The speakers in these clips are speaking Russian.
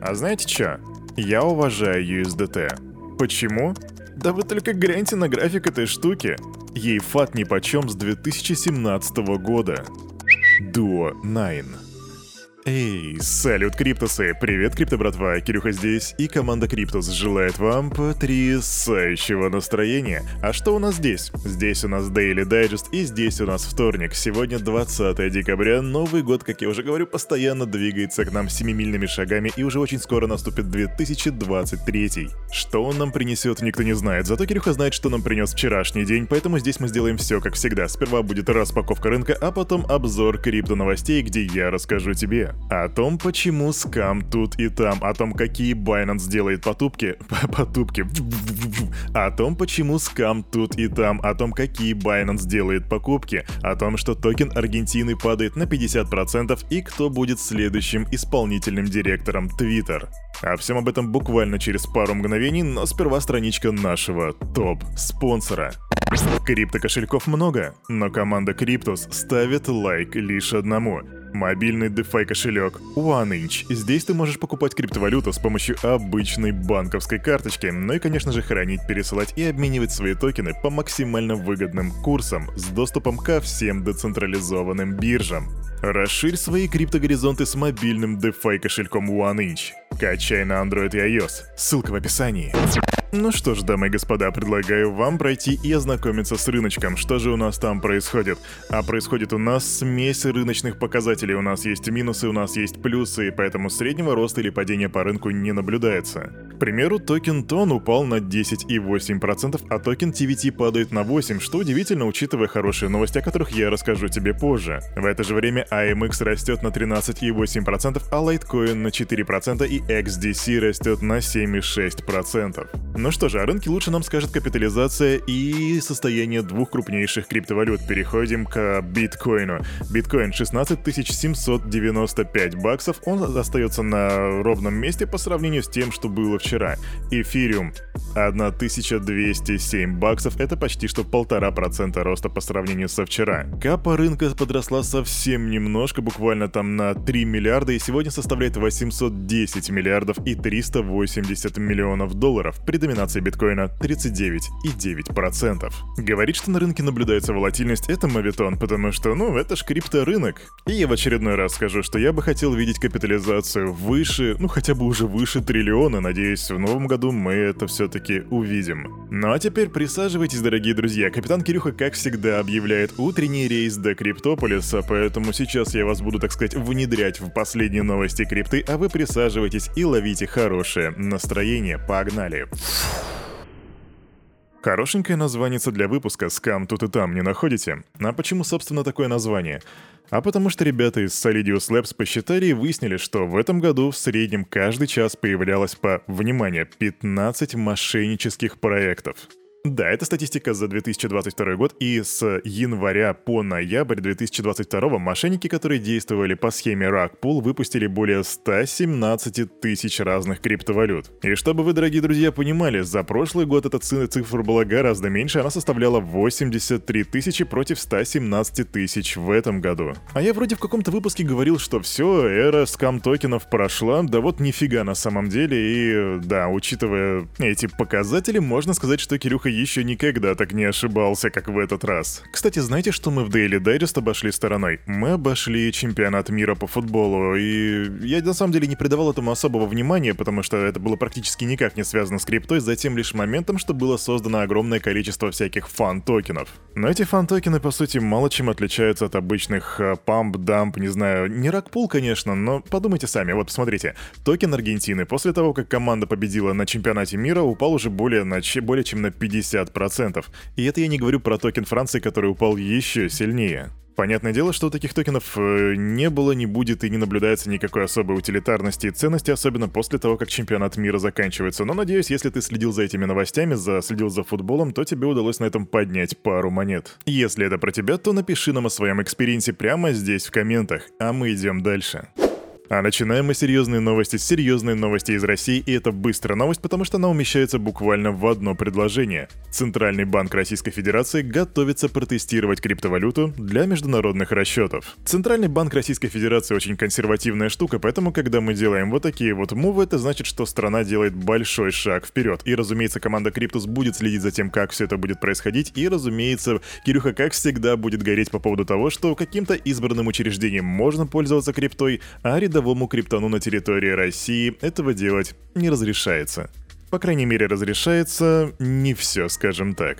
А знаете что? Я уважаю USDT. Почему? Да вы только гляньте на график этой штуки. Ей фат нипочем с 2017 года. Duo 9. Эй, салют, Криптусы! Привет, Крипто братва, Кирюха здесь, и команда Криптус желает вам потрясающего настроения. А что у нас здесь? Здесь у нас Daily Digest, и здесь у нас вторник. Сегодня 20 декабря, Новый год, как я уже говорю, постоянно двигается к нам семимильными шагами, и уже очень скоро наступит 2023. Что он нам принесет, никто не знает, зато Кирюха знает, что нам принес вчерашний день, поэтому здесь мы сделаем все как всегда. Сперва будет распаковка рынка, а потом обзор крипто новостей, где я расскажу тебе о том, почему скам тут и там, о том, какие Binance делает потупки, потупки, о том, почему скам тут и там, о том, какие Binance делает покупки, о том, что токен Аргентины падает на 50% и кто будет следующим исполнительным директором Twitter. О всем об этом буквально через пару мгновений, но сперва страничка нашего топ-спонсора. Крипто кошельков много, но команда Криптус ставит лайк лишь одному — Мобильный DeFi кошелек OneInch. Здесь ты можешь покупать криптовалюту с помощью обычной банковской карточки, ну и, конечно же, хранить, пересылать и обменивать свои токены по максимально выгодным курсам с доступом ко всем децентрализованным биржам. Расширь свои криптогоризонты с мобильным DeFi кошельком OneInch. Качай на Android и iOS. Ссылка в описании. Ну что ж, дамы и господа, предлагаю вам пройти и ознакомиться с рыночком. Что же у нас там происходит? А происходит у нас смесь рыночных показателей. У нас есть минусы, у нас есть плюсы, и поэтому среднего роста или падения по рынку не наблюдается. К примеру, токен TON упал на 10,8%, а токен TWT падает на 8%, что удивительно, учитывая хорошие новости, о которых я расскажу тебе позже. В это же время AMX растет на 13,8%, а Litecoin на 4% и XDC растет на 7,6%. Ну что же, о рынке лучше нам скажет капитализация и состояние двух крупнейших криптовалют. Переходим к биткоину. Биткоин 16 795 баксов, он остается на ровном месте по сравнению с тем, что было вчера. Эфириум 1207 баксов, это почти что полтора процента роста по сравнению со вчера. Капа рынка подросла совсем немножко, буквально там на 3 миллиарда, и сегодня составляет 810 миллиардов и 380 миллионов долларов. При доминации биткоина 39,9%. Говорит, что на рынке наблюдается волатильность, это мавитон, потому что, ну, это ж крипторынок. И я в очередной раз скажу, что я бы хотел видеть капитализацию выше, ну хотя бы уже выше триллиона, надеюсь, в новом году мы это все-таки увидим. Ну а теперь присаживайтесь, дорогие друзья, капитан Кирюха, как всегда, объявляет утренний рейс до Криптополиса, поэтому сейчас я вас буду, так сказать, внедрять в последние новости крипты, а вы присаживайтесь и ловите хорошее настроение. Погнали! Хорошенькое название для выпуска «Скам тут и там» не находите? А почему, собственно, такое название? А потому что ребята из Solidius Labs посчитали и выяснили, что в этом году в среднем каждый час появлялось по, внимание, 15 мошеннических проектов. Да, это статистика за 2022 год, и с января по ноябрь 2022 мошенники, которые действовали по схеме Rackpool, выпустили более 117 тысяч разных криптовалют. И чтобы вы, дорогие друзья, понимали, за прошлый год эта цифра была гораздо меньше, она составляла 83 тысячи против 117 тысяч в этом году. А я вроде в каком-то выпуске говорил, что все, эра скам-токенов прошла, да вот нифига на самом деле, и да, учитывая эти показатели, можно сказать, что Кирюха еще никогда так не ошибался, как в этот раз. Кстати, знаете, что мы в Daily Digest обошли стороной? Мы обошли чемпионат мира по футболу, и я на самом деле не придавал этому особого внимания, потому что это было практически никак не связано с криптой, за тем лишь моментом, что было создано огромное количество всяких фан-токенов. Но эти фан-токены, по сути, мало чем отличаются от обычных э, дамп, не знаю, не rug pull, конечно, но подумайте сами, вот посмотрите, токен Аргентины после того, как команда победила на чемпионате мира, упал уже более, на, более чем на 50 50%. И это я не говорю про токен Франции, который упал еще сильнее. Понятное дело, что у таких токенов э, не было, не будет и не наблюдается никакой особой утилитарности и ценности, особенно после того, как чемпионат мира заканчивается. Но надеюсь, если ты следил за этими новостями, за, следил за футболом, то тебе удалось на этом поднять пару монет. Если это про тебя, то напиши нам о своем experience е прямо здесь в комментах, а мы идем дальше. А начинаем мы серьезные новости с серьезной новости из России, и это быстрая новость, потому что она умещается буквально в одно предложение. Центральный банк Российской Федерации готовится протестировать криптовалюту для международных расчетов. Центральный банк Российской Федерации очень консервативная штука, поэтому когда мы делаем вот такие вот мувы, это значит, что страна делает большой шаг вперед. И, разумеется, команда Криптус будет следить за тем, как все это будет происходить, и, разумеется, Кирюха, как всегда, будет гореть по поводу того, что каким-то избранным учреждением можно пользоваться криптой, а рядовым рядовому криптону на территории России этого делать не разрешается. По крайней мере, разрешается не все, скажем так.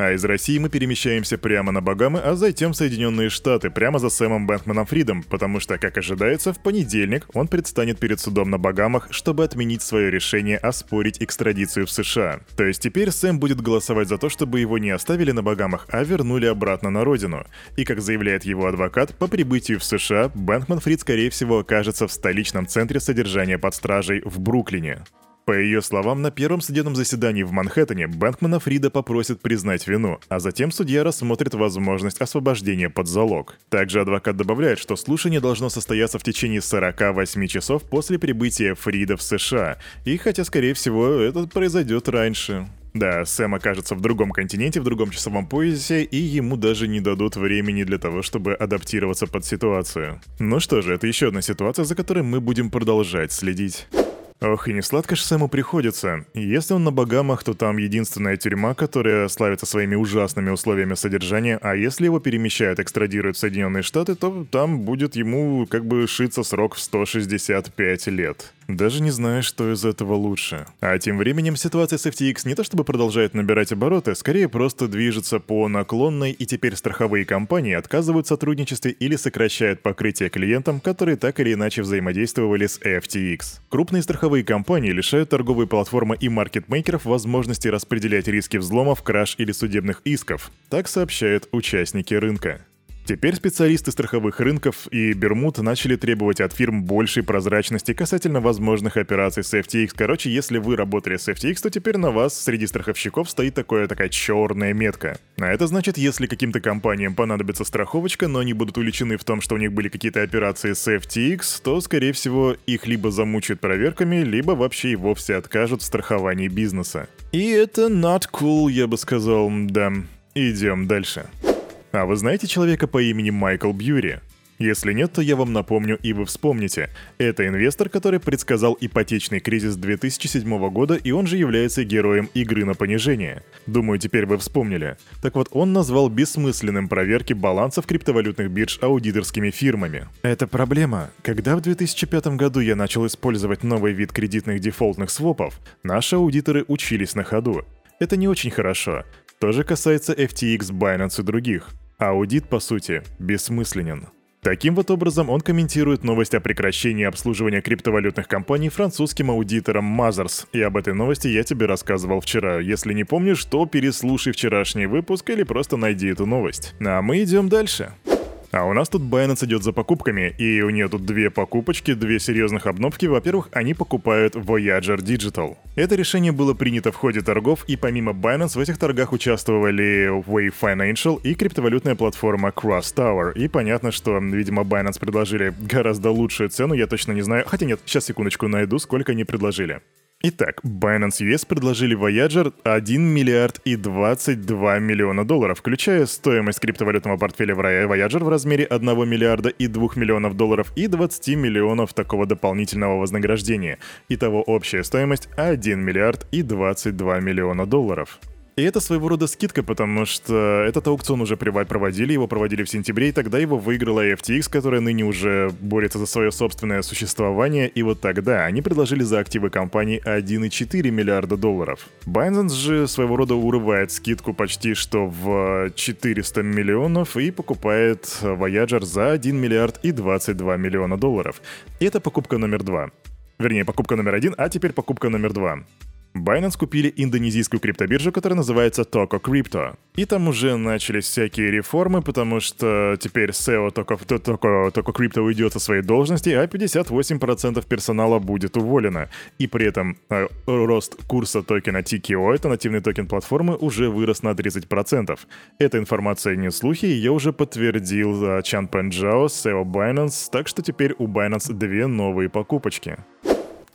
А из России мы перемещаемся прямо на Багамы, а затем в Соединенные Штаты, прямо за Сэмом Бэнкманом Фридом, потому что, как ожидается, в понедельник он предстанет перед судом на Багамах, чтобы отменить свое решение оспорить экстрадицию в США. То есть теперь Сэм будет голосовать за то, чтобы его не оставили на Багамах, а вернули обратно на родину. И, как заявляет его адвокат, по прибытию в США Бэнкман Фрид, скорее всего, окажется в столичном центре содержания под стражей в Бруклине. По ее словам, на первом судебном заседании в Манхэттене Бэнкмана Фрида попросят признать вину, а затем судья рассмотрит возможность освобождения под залог. Также адвокат добавляет, что слушание должно состояться в течение 48 часов после прибытия Фрида в США, и хотя, скорее всего, это произойдет раньше. Да, Сэм окажется в другом континенте, в другом часовом поясе, и ему даже не дадут времени для того, чтобы адаптироваться под ситуацию. Ну что же, это еще одна ситуация, за которой мы будем продолжать следить. Ох, и не сладко же Сэму приходится. Если он на Багамах, то там единственная тюрьма, которая славится своими ужасными условиями содержания, а если его перемещают, экстрадируют в Соединенные Штаты, то там будет ему как бы шиться срок в 165 лет. Даже не знаю, что из этого лучше. А тем временем ситуация с FTX не то чтобы продолжает набирать обороты, скорее просто движется по наклонной, и теперь страховые компании отказывают в сотрудничестве или сокращают покрытие клиентам, которые так или иначе взаимодействовали с FTX. Крупные страховые компании лишают торговые платформы и маркетмейкеров возможности распределять риски взломов, краж или судебных исков. Так сообщают участники рынка. Теперь специалисты страховых рынков и Бермуд начали требовать от фирм большей прозрачности касательно возможных операций с FTX. Короче, если вы работали с FTX, то теперь на вас среди страховщиков стоит такая такая черная метка. А это значит, если каким-то компаниям понадобится страховочка, но они будут уличены в том, что у них были какие-то операции с FTX, то, скорее всего, их либо замучают проверками, либо вообще и вовсе откажут в страховании бизнеса. И это not cool, я бы сказал, да. Идем дальше. А вы знаете человека по имени Майкл Бьюри? Если нет, то я вам напомню, и вы вспомните. Это инвестор, который предсказал ипотечный кризис 2007 года, и он же является героем игры на понижение. Думаю, теперь вы вспомнили. Так вот, он назвал бессмысленным проверки балансов криптовалютных бирж аудиторскими фирмами. Это проблема. Когда в 2005 году я начал использовать новый вид кредитных дефолтных свопов, наши аудиторы учились на ходу. Это не очень хорошо. То же касается FTX, Binance и других. Аудит, по сути, бессмысленен. Таким вот образом он комментирует новость о прекращении обслуживания криптовалютных компаний французским аудитором Мазерс. И об этой новости я тебе рассказывал вчера. Если не помнишь, то переслушай вчерашний выпуск или просто найди эту новость. А мы идем дальше. А у нас тут Binance идет за покупками, и у нее тут две покупочки, две серьезных обновки. Во-первых, они покупают Voyager Digital. Это решение было принято в ходе торгов, и помимо Binance в этих торгах участвовали Wave Financial и криптовалютная платформа Cross Tower. И понятно, что, видимо, Binance предложили гораздо лучшую цену, я точно не знаю. Хотя нет, сейчас секундочку найду, сколько они предложили. Итак, Binance US предложили Voyager 1 миллиард и 22 миллиона долларов, включая стоимость криптовалютного портфеля Voyager в размере 1 миллиарда и 2 миллионов долларов и 20 миллионов такого дополнительного вознаграждения. Итого общая стоимость 1 миллиард и 22 миллиона долларов. И это своего рода скидка, потому что этот аукцион уже проводили, его проводили в сентябре, и тогда его выиграла FTX, которая ныне уже борется за свое собственное существование, и вот тогда они предложили за активы компании 1,4 миллиарда долларов. Binance же своего рода урывает скидку почти что в 400 миллионов и покупает Voyager за 1 миллиард и 22 миллиона долларов. И это покупка номер два. Вернее, покупка номер один, а теперь покупка номер два. Binance купили индонезийскую криптобиржу, которая называется Toko Crypto. И там уже начались всякие реформы, потому что теперь SEO Toko, Toko, Toko Crypto уйдет со своей должности, а 58% персонала будет уволено. И при этом э, рост курса токена TKO, это нативный токен платформы, уже вырос на 30%. Эта информация не слухи, ее уже подтвердил э, Чан Пенджао, SEO Binance, так что теперь у Binance две новые покупочки.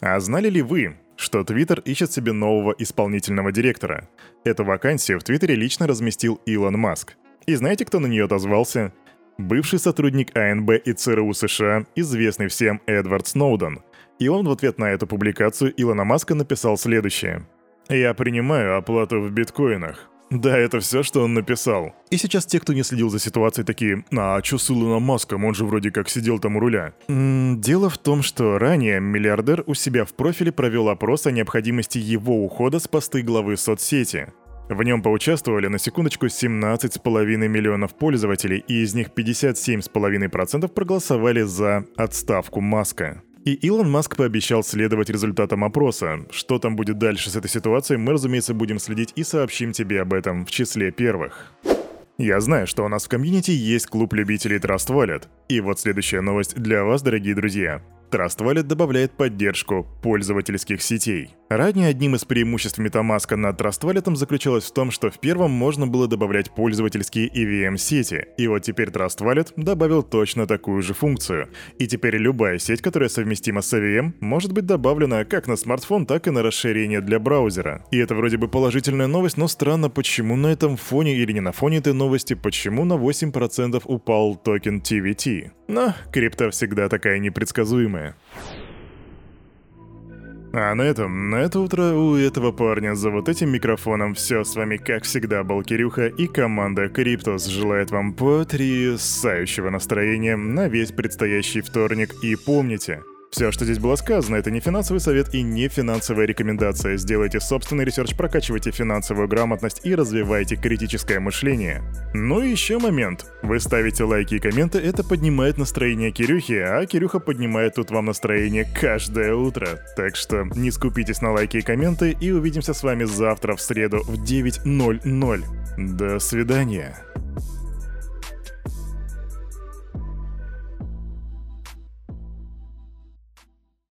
А знали ли вы, что Twitter ищет себе нового исполнительного директора. Эту вакансию в Твиттере лично разместил Илон Маск. И знаете, кто на нее отозвался? Бывший сотрудник АНБ и ЦРУ США, известный всем Эдвард Сноуден. И он в ответ на эту публикацию Илона Маска написал следующее. «Я принимаю оплату в биткоинах. Да, это все, что он написал. И сейчас те, кто не следил за ситуацией, такие, а чё с Илоном Маском, он же вроде как сидел там у руля. М-м, дело в том, что ранее миллиардер у себя в профиле провел опрос о необходимости его ухода с посты главы соцсети. В нем поучаствовали на секундочку 17,5 миллионов пользователей, и из них 57,5% проголосовали за отставку Маска. И Илон Маск пообещал следовать результатам опроса. Что там будет дальше с этой ситуацией, мы, разумеется, будем следить и сообщим тебе об этом в числе первых. Я знаю, что у нас в комьюнити есть клуб любителей Trust Wallet. И вот следующая новость для вас, дорогие друзья. Trust добавляет поддержку пользовательских сетей. Ранее одним из преимуществ MetaMask над Trust заключалось в том, что в первом можно было добавлять пользовательские EVM-сети, и вот теперь Trust добавил точно такую же функцию. И теперь любая сеть, которая совместима с EVM, может быть добавлена как на смартфон, так и на расширение для браузера. И это вроде бы положительная новость, но странно, почему на этом фоне или не на фоне этой новости, почему на 8% упал токен TWT. Но крипта всегда такая непредсказуемая. А на этом, на это утро у этого парня за вот этим микрофоном все. С вами, как всегда, был Кирюха и команда Криптос желает вам потрясающего настроения на весь предстоящий вторник. И помните, все, что здесь было сказано, это не финансовый совет и не финансовая рекомендация. Сделайте собственный research, прокачивайте финансовую грамотность и развивайте критическое мышление. Ну и еще момент. Вы ставите лайки и комменты, это поднимает настроение Кирюхи, а Кирюха поднимает тут вам настроение каждое утро. Так что не скупитесь на лайки и комменты и увидимся с вами завтра в среду в 9.00. До свидания.